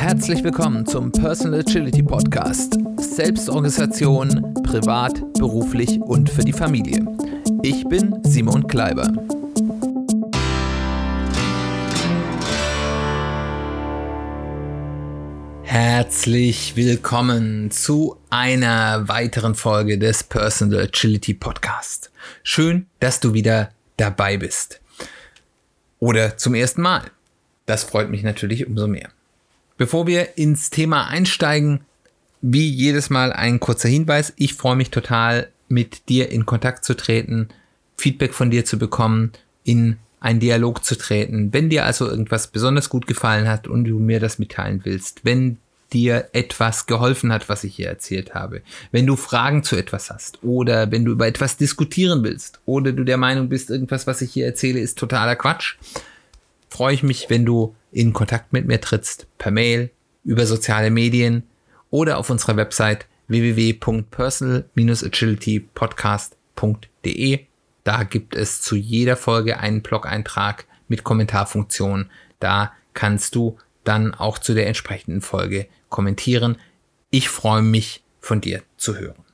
Herzlich willkommen zum Personal Agility Podcast. Selbstorganisation, privat, beruflich und für die Familie. Ich bin Simon Kleiber. Herzlich willkommen zu einer weiteren Folge des Personal Agility Podcast. Schön, dass du wieder dabei bist. Oder zum ersten Mal. Das freut mich natürlich umso mehr. Bevor wir ins Thema einsteigen, wie jedes Mal ein kurzer Hinweis. Ich freue mich total, mit dir in Kontakt zu treten, Feedback von dir zu bekommen, in einen Dialog zu treten. Wenn dir also irgendwas besonders gut gefallen hat und du mir das mitteilen willst, wenn dir etwas geholfen hat, was ich hier erzählt habe, wenn du Fragen zu etwas hast oder wenn du über etwas diskutieren willst oder du der Meinung bist, irgendwas, was ich hier erzähle, ist totaler Quatsch, freue ich mich, wenn du in Kontakt mit mir trittst, per Mail, über soziale Medien oder auf unserer Website www.personal-agilitypodcast.de. Da gibt es zu jeder Folge einen Blog-Eintrag mit Kommentarfunktion. Da kannst du dann auch zu der entsprechenden Folge kommentieren. Ich freue mich, von dir zu hören.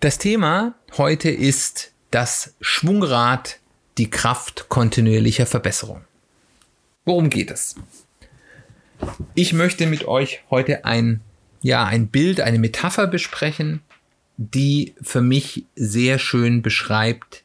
Das Thema heute ist das Schwungrad, die Kraft kontinuierlicher Verbesserung. Worum geht es? Ich möchte mit euch heute ein, ja, ein Bild, eine Metapher besprechen, die für mich sehr schön beschreibt,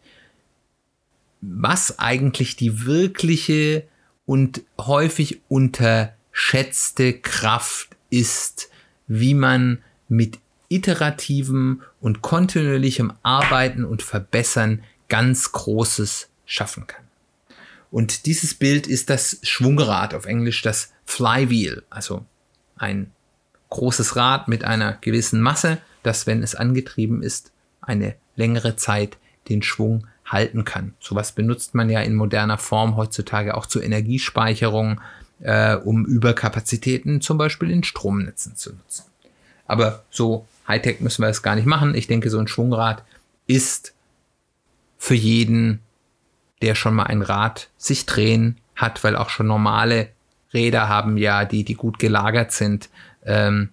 was eigentlich die wirkliche und häufig unterschätzte Kraft ist, wie man mit iterativem und kontinuierlichem Arbeiten und Verbessern ganz Großes schaffen kann. Und dieses Bild ist das Schwungrad, auf Englisch das Flywheel, also ein großes Rad mit einer gewissen Masse, das, wenn es angetrieben ist, eine längere Zeit den Schwung halten kann. Sowas benutzt man ja in moderner Form heutzutage auch zur Energiespeicherung, äh, um Überkapazitäten zum Beispiel in Stromnetzen zu nutzen. Aber so Hightech müssen wir es gar nicht machen. Ich denke, so ein Schwungrad ist für jeden, der schon mal ein Rad sich drehen hat, weil auch schon normale Räder haben ja, die, die gut gelagert sind, ähm,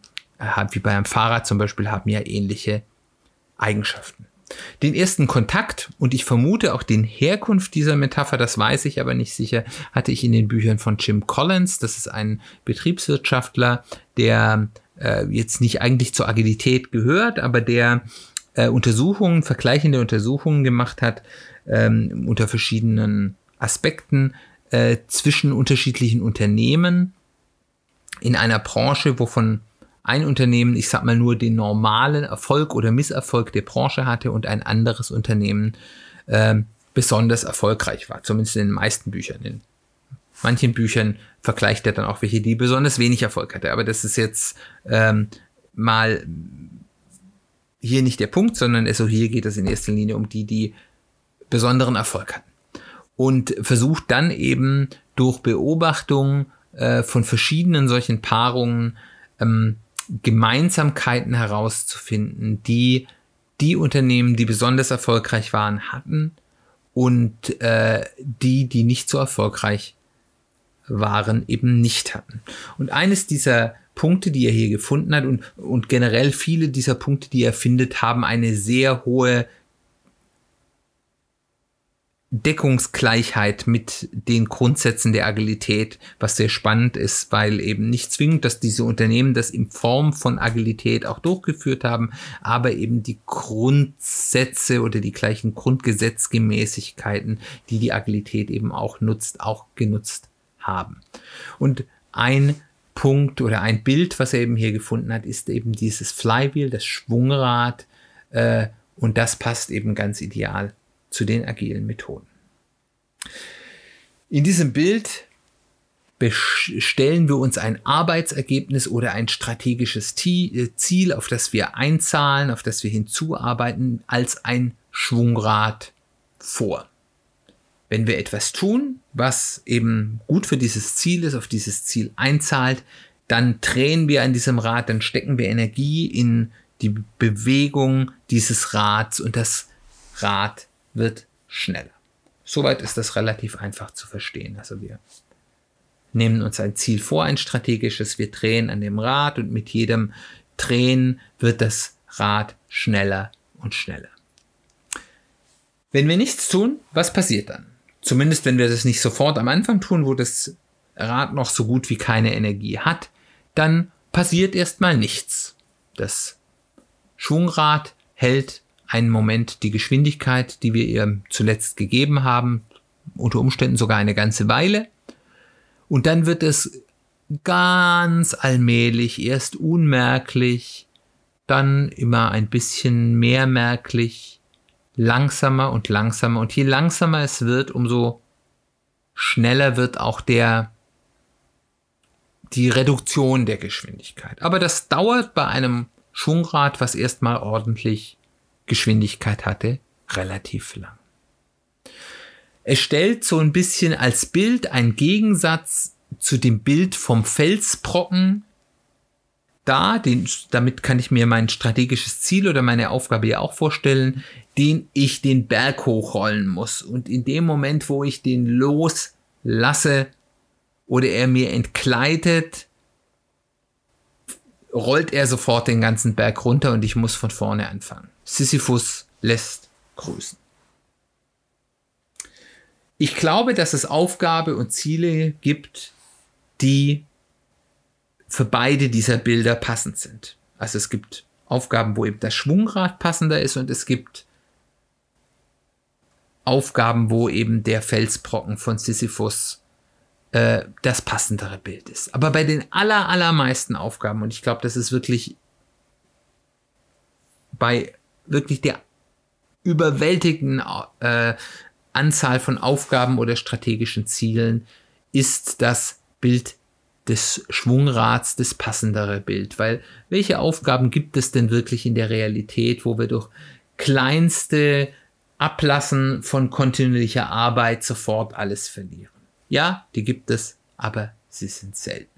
wie bei einem Fahrrad zum Beispiel, haben ja ähnliche Eigenschaften. Den ersten Kontakt und ich vermute auch den Herkunft dieser Metapher, das weiß ich aber nicht sicher, hatte ich in den Büchern von Jim Collins. Das ist ein Betriebswirtschaftler, der äh, jetzt nicht eigentlich zur Agilität gehört, aber der äh, Untersuchungen, vergleichende Untersuchungen gemacht hat ähm, unter verschiedenen Aspekten äh, zwischen unterschiedlichen Unternehmen in einer Branche, wovon ein Unternehmen, ich sag mal nur den normalen Erfolg oder Misserfolg der Branche hatte und ein anderes Unternehmen äh, besonders erfolgreich war, zumindest in den meisten Büchern. In manchen Büchern vergleicht er dann auch welche, die besonders wenig Erfolg hatte. Aber das ist jetzt ähm, mal hier nicht der Punkt, sondern also hier geht es in erster Linie um die, die besonderen Erfolg hatten. Und versucht dann eben durch Beobachtung äh, von verschiedenen solchen Paarungen ähm, Gemeinsamkeiten herauszufinden, die die Unternehmen, die besonders erfolgreich waren, hatten und äh, die, die nicht so erfolgreich waren, eben nicht hatten. Und eines dieser Punkte, die er hier gefunden hat und, und generell viele dieser Punkte, die er findet, haben eine sehr hohe Deckungsgleichheit mit den Grundsätzen der Agilität, was sehr spannend ist, weil eben nicht zwingend, dass diese Unternehmen das in Form von Agilität auch durchgeführt haben, aber eben die Grundsätze oder die gleichen Grundgesetzgemäßigkeiten, die die Agilität eben auch nutzt, auch genutzt haben. Und ein Punkt oder ein Bild, was er eben hier gefunden hat, ist eben dieses Flywheel, das Schwungrad, äh, und das passt eben ganz ideal zu den agilen Methoden. In diesem Bild stellen wir uns ein Arbeitsergebnis oder ein strategisches äh, Ziel, auf das wir einzahlen, auf das wir hinzuarbeiten, als ein Schwungrad vor. Wenn wir etwas tun, was eben gut für dieses Ziel ist, auf dieses Ziel einzahlt, dann drehen wir an diesem Rad, dann stecken wir Energie in die Bewegung dieses Rads und das Rad wird schneller. Soweit ist das relativ einfach zu verstehen. Also wir nehmen uns ein Ziel vor, ein strategisches, wir drehen an dem Rad und mit jedem Drehen wird das Rad schneller und schneller. Wenn wir nichts tun, was passiert dann? Zumindest wenn wir das nicht sofort am Anfang tun, wo das Rad noch so gut wie keine Energie hat, dann passiert erstmal nichts. Das Schwungrad hält einen Moment die Geschwindigkeit, die wir ihr zuletzt gegeben haben, unter Umständen sogar eine ganze Weile. Und dann wird es ganz allmählich, erst unmerklich, dann immer ein bisschen mehr merklich, langsamer und langsamer. Und je langsamer es wird, umso schneller wird auch der, die Reduktion der Geschwindigkeit. Aber das dauert bei einem Schwungrad, was erstmal ordentlich Geschwindigkeit hatte, relativ lang. Es stellt so ein bisschen als Bild einen Gegensatz zu dem Bild vom Felsbrocken dar. Den, damit kann ich mir mein strategisches Ziel oder meine Aufgabe ja auch vorstellen, den ich den Berg hochrollen muss. Und in dem Moment, wo ich den loslasse oder er mir entgleitet, rollt er sofort den ganzen Berg runter und ich muss von vorne anfangen. Sisyphus lässt grüßen. Ich glaube, dass es Aufgabe und Ziele gibt, die für beide dieser Bilder passend sind. Also es gibt Aufgaben, wo eben das Schwungrad passender ist und es gibt Aufgaben, wo eben der Felsbrocken von Sisyphus äh, das passendere Bild ist. Aber bei den aller, allermeisten Aufgaben, und ich glaube, das ist wirklich bei wirklich der überwältigenden äh, Anzahl von Aufgaben oder strategischen Zielen, ist das Bild des Schwungrads das passendere Bild. Weil welche Aufgaben gibt es denn wirklich in der Realität, wo wir durch kleinste Ablassen von kontinuierlicher Arbeit sofort alles verlieren? Ja, die gibt es, aber sie sind selten.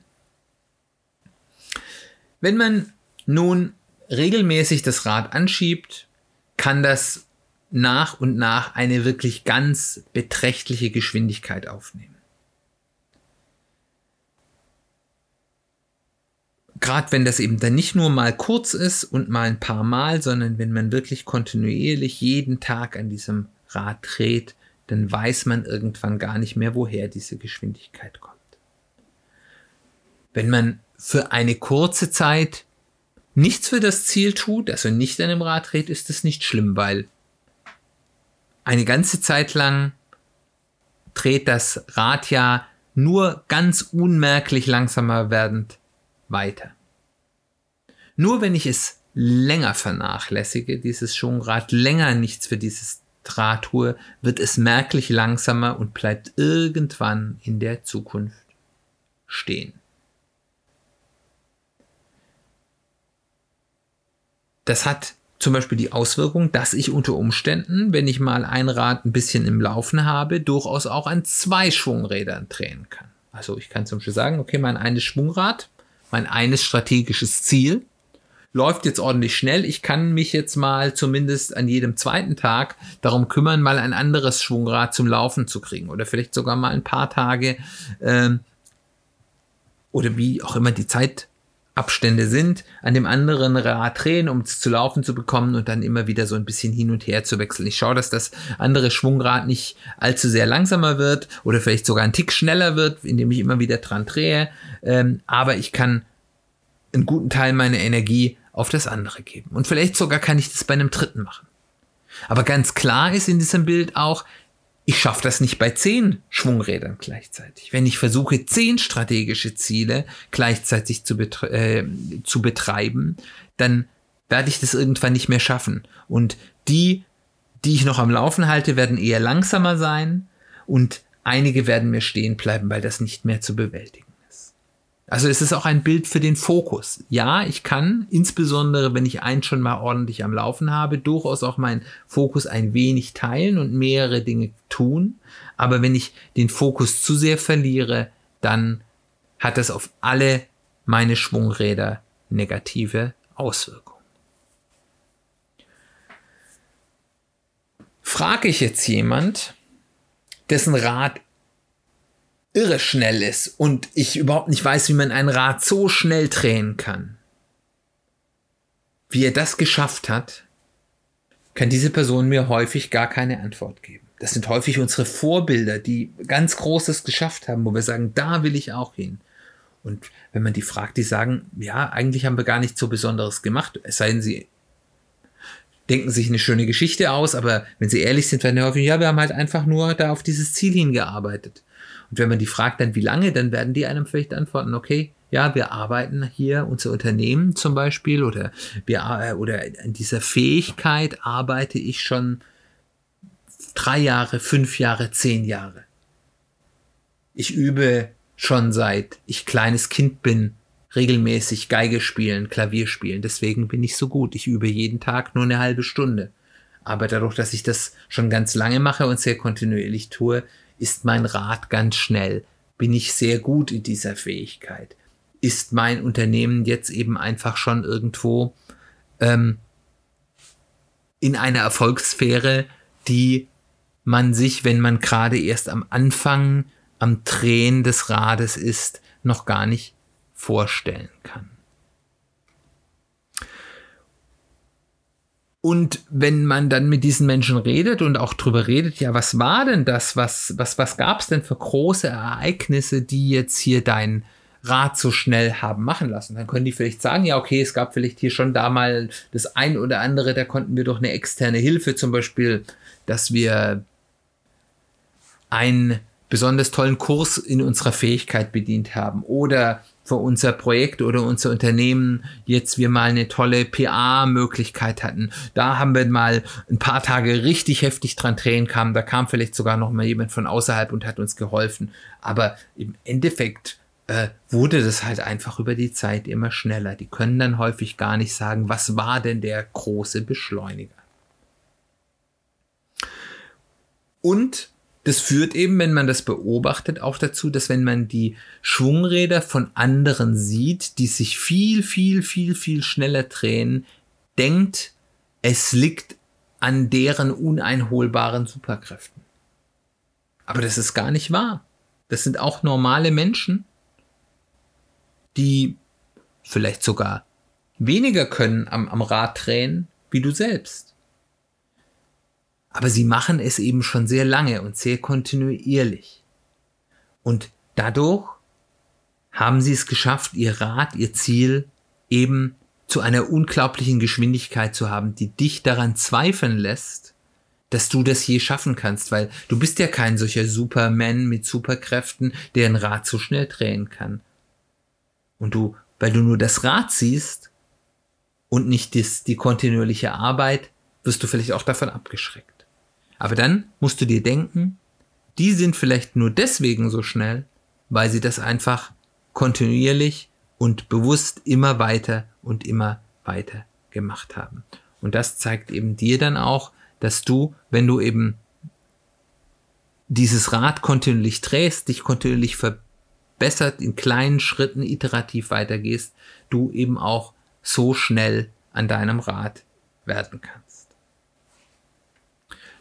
Wenn man nun regelmäßig das Rad anschiebt, kann das nach und nach eine wirklich ganz beträchtliche Geschwindigkeit aufnehmen. Gerade wenn das eben dann nicht nur mal kurz ist und mal ein paar Mal, sondern wenn man wirklich kontinuierlich jeden Tag an diesem Rad dreht, dann weiß man irgendwann gar nicht mehr, woher diese Geschwindigkeit kommt. Wenn man für eine kurze Zeit nichts für das Ziel tut, also nicht an dem Rad dreht, ist das nicht schlimm, weil eine ganze Zeit lang dreht das Rad ja nur ganz unmerklich langsamer werdend weiter. Nur wenn ich es länger vernachlässige, dieses Schwungrad länger nichts für dieses Drahttour wird es merklich langsamer und bleibt irgendwann in der Zukunft stehen. Das hat zum Beispiel die Auswirkung, dass ich unter Umständen, wenn ich mal ein Rad ein bisschen im Laufen habe, durchaus auch an zwei Schwungrädern drehen kann. Also ich kann zum Beispiel sagen, okay, mein eines Schwungrad, mein eines strategisches Ziel läuft jetzt ordentlich schnell. Ich kann mich jetzt mal zumindest an jedem zweiten Tag darum kümmern, mal ein anderes Schwungrad zum Laufen zu kriegen oder vielleicht sogar mal ein paar Tage ähm, oder wie auch immer die Zeitabstände sind, an dem anderen Rad drehen, um es zu laufen zu bekommen und dann immer wieder so ein bisschen hin und her zu wechseln. Ich schaue, dass das andere Schwungrad nicht allzu sehr langsamer wird oder vielleicht sogar ein Tick schneller wird, indem ich immer wieder dran drehe. Ähm, aber ich kann einen guten Teil meiner Energie auf das andere geben. Und vielleicht sogar kann ich das bei einem dritten machen. Aber ganz klar ist in diesem Bild auch, ich schaffe das nicht bei zehn Schwungrädern gleichzeitig. Wenn ich versuche, zehn strategische Ziele gleichzeitig zu, betre äh, zu betreiben, dann werde ich das irgendwann nicht mehr schaffen. Und die, die ich noch am Laufen halte, werden eher langsamer sein und einige werden mir stehen bleiben, weil das nicht mehr zu bewältigen. Also es ist auch ein Bild für den Fokus. Ja, ich kann, insbesondere wenn ich eins schon mal ordentlich am Laufen habe, durchaus auch meinen Fokus ein wenig teilen und mehrere Dinge tun. Aber wenn ich den Fokus zu sehr verliere, dann hat das auf alle meine Schwungräder negative Auswirkungen. Frage ich jetzt jemand, dessen Rad irre schnell ist und ich überhaupt nicht weiß, wie man ein Rad so schnell drehen kann, wie er das geschafft hat, kann diese Person mir häufig gar keine Antwort geben. Das sind häufig unsere Vorbilder, die ganz Großes geschafft haben, wo wir sagen, da will ich auch hin. Und wenn man die fragt, die sagen, ja, eigentlich haben wir gar nichts so Besonderes gemacht, es sei denn, sie denken sich eine schöne Geschichte aus, aber wenn sie ehrlich sind, werden die häufig, ja, wir haben halt einfach nur da auf dieses Ziel hingearbeitet. Und wenn man die fragt, dann wie lange, dann werden die einem vielleicht antworten, okay, ja, wir arbeiten hier, unser Unternehmen zum Beispiel, oder wir, äh, oder an dieser Fähigkeit arbeite ich schon drei Jahre, fünf Jahre, zehn Jahre. Ich übe schon seit ich kleines Kind bin, regelmäßig Geige spielen, Klavier spielen. Deswegen bin ich so gut. Ich übe jeden Tag nur eine halbe Stunde. Aber dadurch, dass ich das schon ganz lange mache und sehr kontinuierlich tue, ist mein Rat ganz schnell. Bin ich sehr gut in dieser Fähigkeit. Ist mein Unternehmen jetzt eben einfach schon irgendwo ähm, in einer Erfolgssphäre, die man sich, wenn man gerade erst am Anfang am Drehen des Rades ist, noch gar nicht vorstellen kann. Und wenn man dann mit diesen Menschen redet und auch drüber redet, ja, was war denn das? Was, was, was gab es denn für große Ereignisse, die jetzt hier dein Rad so schnell haben machen lassen? Dann können die vielleicht sagen, ja, okay, es gab vielleicht hier schon da mal das ein oder andere, da konnten wir doch eine externe Hilfe, zum Beispiel, dass wir einen besonders tollen Kurs in unserer Fähigkeit bedient haben oder für unser Projekt oder unser Unternehmen jetzt wir mal eine tolle PA-Möglichkeit hatten. Da haben wir mal ein paar Tage richtig heftig dran Tränen kamen. Da kam vielleicht sogar noch mal jemand von außerhalb und hat uns geholfen. Aber im Endeffekt äh, wurde das halt einfach über die Zeit immer schneller. Die können dann häufig gar nicht sagen, was war denn der große Beschleuniger. Und das führt eben, wenn man das beobachtet, auch dazu, dass wenn man die Schwungräder von anderen sieht, die sich viel, viel, viel, viel schneller drehen, denkt, es liegt an deren uneinholbaren Superkräften. Aber das ist gar nicht wahr. Das sind auch normale Menschen, die vielleicht sogar weniger können am, am Rad drehen wie du selbst. Aber sie machen es eben schon sehr lange und sehr kontinuierlich. Und dadurch haben sie es geschafft, ihr Rad, ihr Ziel eben zu einer unglaublichen Geschwindigkeit zu haben, die dich daran zweifeln lässt, dass du das je schaffen kannst, weil du bist ja kein solcher Superman mit Superkräften, der ein Rad so schnell drehen kann. Und du, weil du nur das Rad siehst und nicht das, die kontinuierliche Arbeit, wirst du vielleicht auch davon abgeschreckt. Aber dann musst du dir denken, die sind vielleicht nur deswegen so schnell, weil sie das einfach kontinuierlich und bewusst immer weiter und immer weiter gemacht haben. Und das zeigt eben dir dann auch, dass du, wenn du eben dieses Rad kontinuierlich drehst, dich kontinuierlich verbessert, in kleinen Schritten iterativ weitergehst, du eben auch so schnell an deinem Rad werden kannst.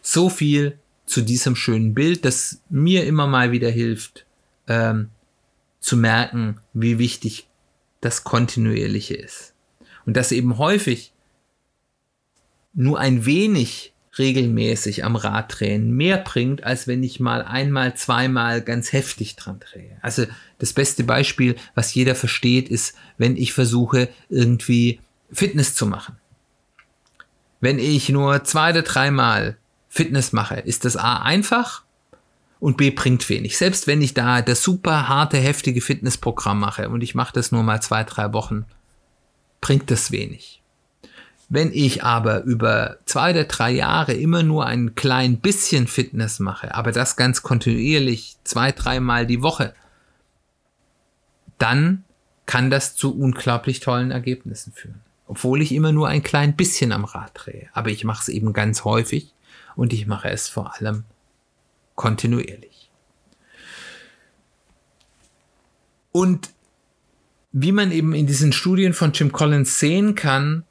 So viel zu diesem schönen Bild, das mir immer mal wieder hilft, ähm, zu merken, wie wichtig das Kontinuierliche ist. Und dass eben häufig nur ein wenig regelmäßig am Rad drehen mehr bringt, als wenn ich mal einmal, zweimal ganz heftig dran drehe. Also das beste Beispiel, was jeder versteht, ist, wenn ich versuche, irgendwie Fitness zu machen. Wenn ich nur zwei oder dreimal Fitness mache, ist das A einfach und B bringt wenig. Selbst wenn ich da das super harte, heftige Fitnessprogramm mache und ich mache das nur mal zwei, drei Wochen, bringt das wenig. Wenn ich aber über zwei oder drei Jahre immer nur ein klein bisschen Fitness mache, aber das ganz kontinuierlich zwei, dreimal die Woche, dann kann das zu unglaublich tollen Ergebnissen führen. Obwohl ich immer nur ein klein bisschen am Rad drehe. Aber ich mache es eben ganz häufig und ich mache es vor allem kontinuierlich. Und wie man eben in diesen Studien von Jim Collins sehen kann,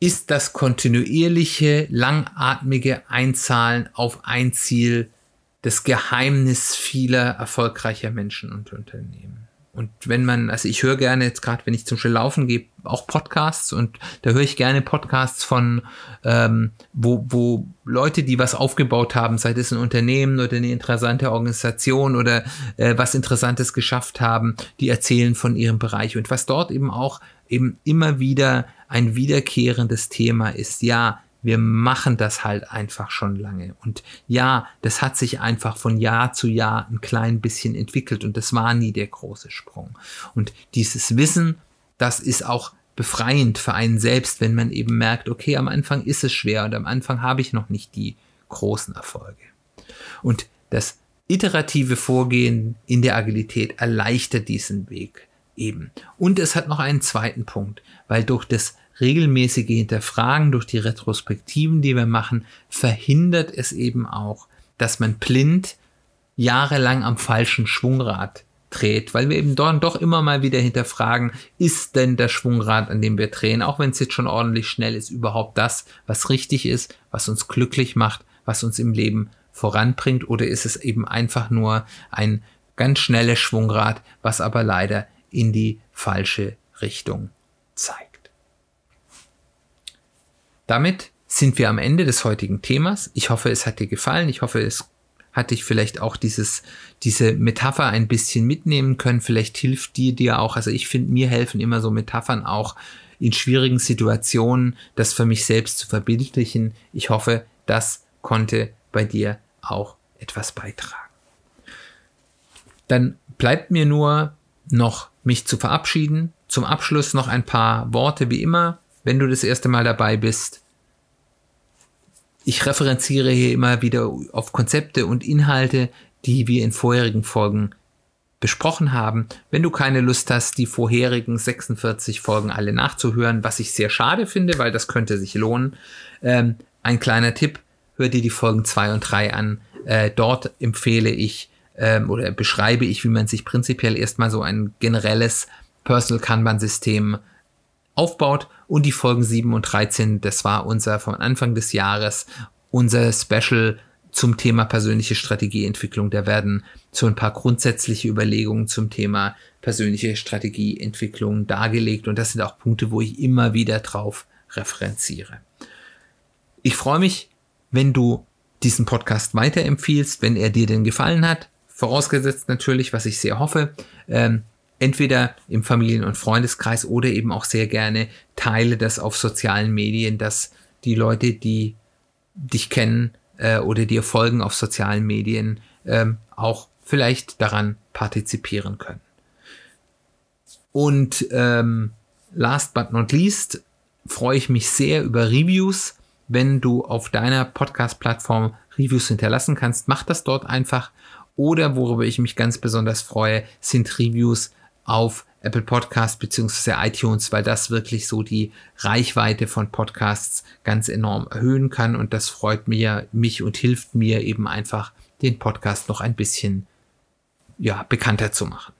ist das kontinuierliche, langatmige Einzahlen auf ein Ziel das Geheimnis vieler erfolgreicher Menschen und Unternehmen. Und wenn man, also ich höre gerne jetzt gerade, wenn ich zum Beispiel laufen gehe, auch Podcasts und da höre ich gerne Podcasts von, ähm, wo, wo Leute, die was aufgebaut haben, sei es ein Unternehmen oder eine interessante Organisation oder äh, was Interessantes geschafft haben, die erzählen von ihrem Bereich und was dort eben auch eben immer wieder ein wiederkehrendes Thema ist. Ja, wir machen das halt einfach schon lange. Und ja, das hat sich einfach von Jahr zu Jahr ein klein bisschen entwickelt und das war nie der große Sprung. Und dieses Wissen, das ist auch befreiend für einen selbst, wenn man eben merkt, okay, am Anfang ist es schwer und am Anfang habe ich noch nicht die großen Erfolge. Und das iterative Vorgehen in der Agilität erleichtert diesen Weg eben. Und es hat noch einen zweiten Punkt, weil durch das regelmäßige Hinterfragen, durch die Retrospektiven, die wir machen, verhindert es eben auch, dass man blind jahrelang am falschen Schwungrad dreht, weil wir eben dort doch immer mal wieder hinterfragen, ist denn der Schwungrad, an dem wir drehen, auch wenn es jetzt schon ordentlich schnell ist, überhaupt das, was richtig ist, was uns glücklich macht, was uns im Leben voranbringt, oder ist es eben einfach nur ein ganz schnelles Schwungrad, was aber leider in die falsche Richtung zeigt. Damit sind wir am Ende des heutigen Themas. Ich hoffe, es hat dir gefallen. Ich hoffe, es hat dich vielleicht auch dieses, diese Metapher ein bisschen mitnehmen können. Vielleicht hilft die dir auch. Also ich finde, mir helfen immer so Metaphern auch in schwierigen Situationen, das für mich selbst zu verbildlichen. Ich hoffe, das konnte bei dir auch etwas beitragen. Dann bleibt mir nur noch mich zu verabschieden. Zum Abschluss noch ein paar Worte wie immer. Wenn du das erste Mal dabei bist, ich referenziere hier immer wieder auf Konzepte und Inhalte, die wir in vorherigen Folgen besprochen haben. Wenn du keine Lust hast, die vorherigen 46 Folgen alle nachzuhören, was ich sehr schade finde, weil das könnte sich lohnen, ähm, ein kleiner Tipp, hör dir die Folgen 2 und 3 an. Äh, dort empfehle ich ähm, oder beschreibe ich, wie man sich prinzipiell erstmal so ein generelles Personal Kanban-System aufbaut und die Folgen 7 und 13, das war unser von Anfang des Jahres unser Special zum Thema persönliche Strategieentwicklung. Da werden so ein paar grundsätzliche Überlegungen zum Thema persönliche Strategieentwicklung dargelegt und das sind auch Punkte, wo ich immer wieder drauf referenziere. Ich freue mich, wenn du diesen Podcast weiterempfiehlst, wenn er dir denn gefallen hat. Vorausgesetzt natürlich, was ich sehr hoffe, ähm, entweder im Familien- und Freundeskreis oder eben auch sehr gerne teile das auf sozialen Medien, dass die Leute, die dich kennen äh, oder dir folgen auf sozialen Medien, ähm, auch vielleicht daran partizipieren können. Und ähm, last but not least freue ich mich sehr über Reviews. Wenn du auf deiner Podcast-Plattform Reviews hinterlassen kannst, mach das dort einfach. Oder worüber ich mich ganz besonders freue, sind Reviews auf Apple Podcast beziehungsweise iTunes, weil das wirklich so die Reichweite von Podcasts ganz enorm erhöhen kann und das freut mir, mich und hilft mir eben einfach, den Podcast noch ein bisschen ja, bekannter zu machen.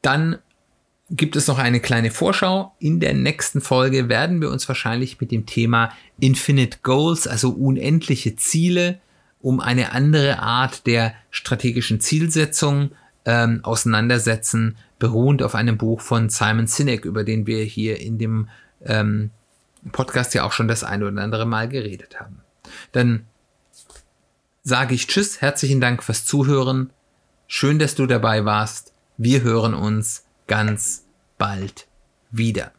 Dann gibt es noch eine kleine Vorschau. In der nächsten Folge werden wir uns wahrscheinlich mit dem Thema Infinite Goals, also unendliche Ziele, um eine andere Art der strategischen Zielsetzung ähm, auseinandersetzen, beruhend auf einem Buch von Simon Sinek, über den wir hier in dem ähm, Podcast ja auch schon das eine oder andere Mal geredet haben. Dann sage ich Tschüss, herzlichen Dank fürs Zuhören. Schön, dass du dabei warst. Wir hören uns ganz bald wieder.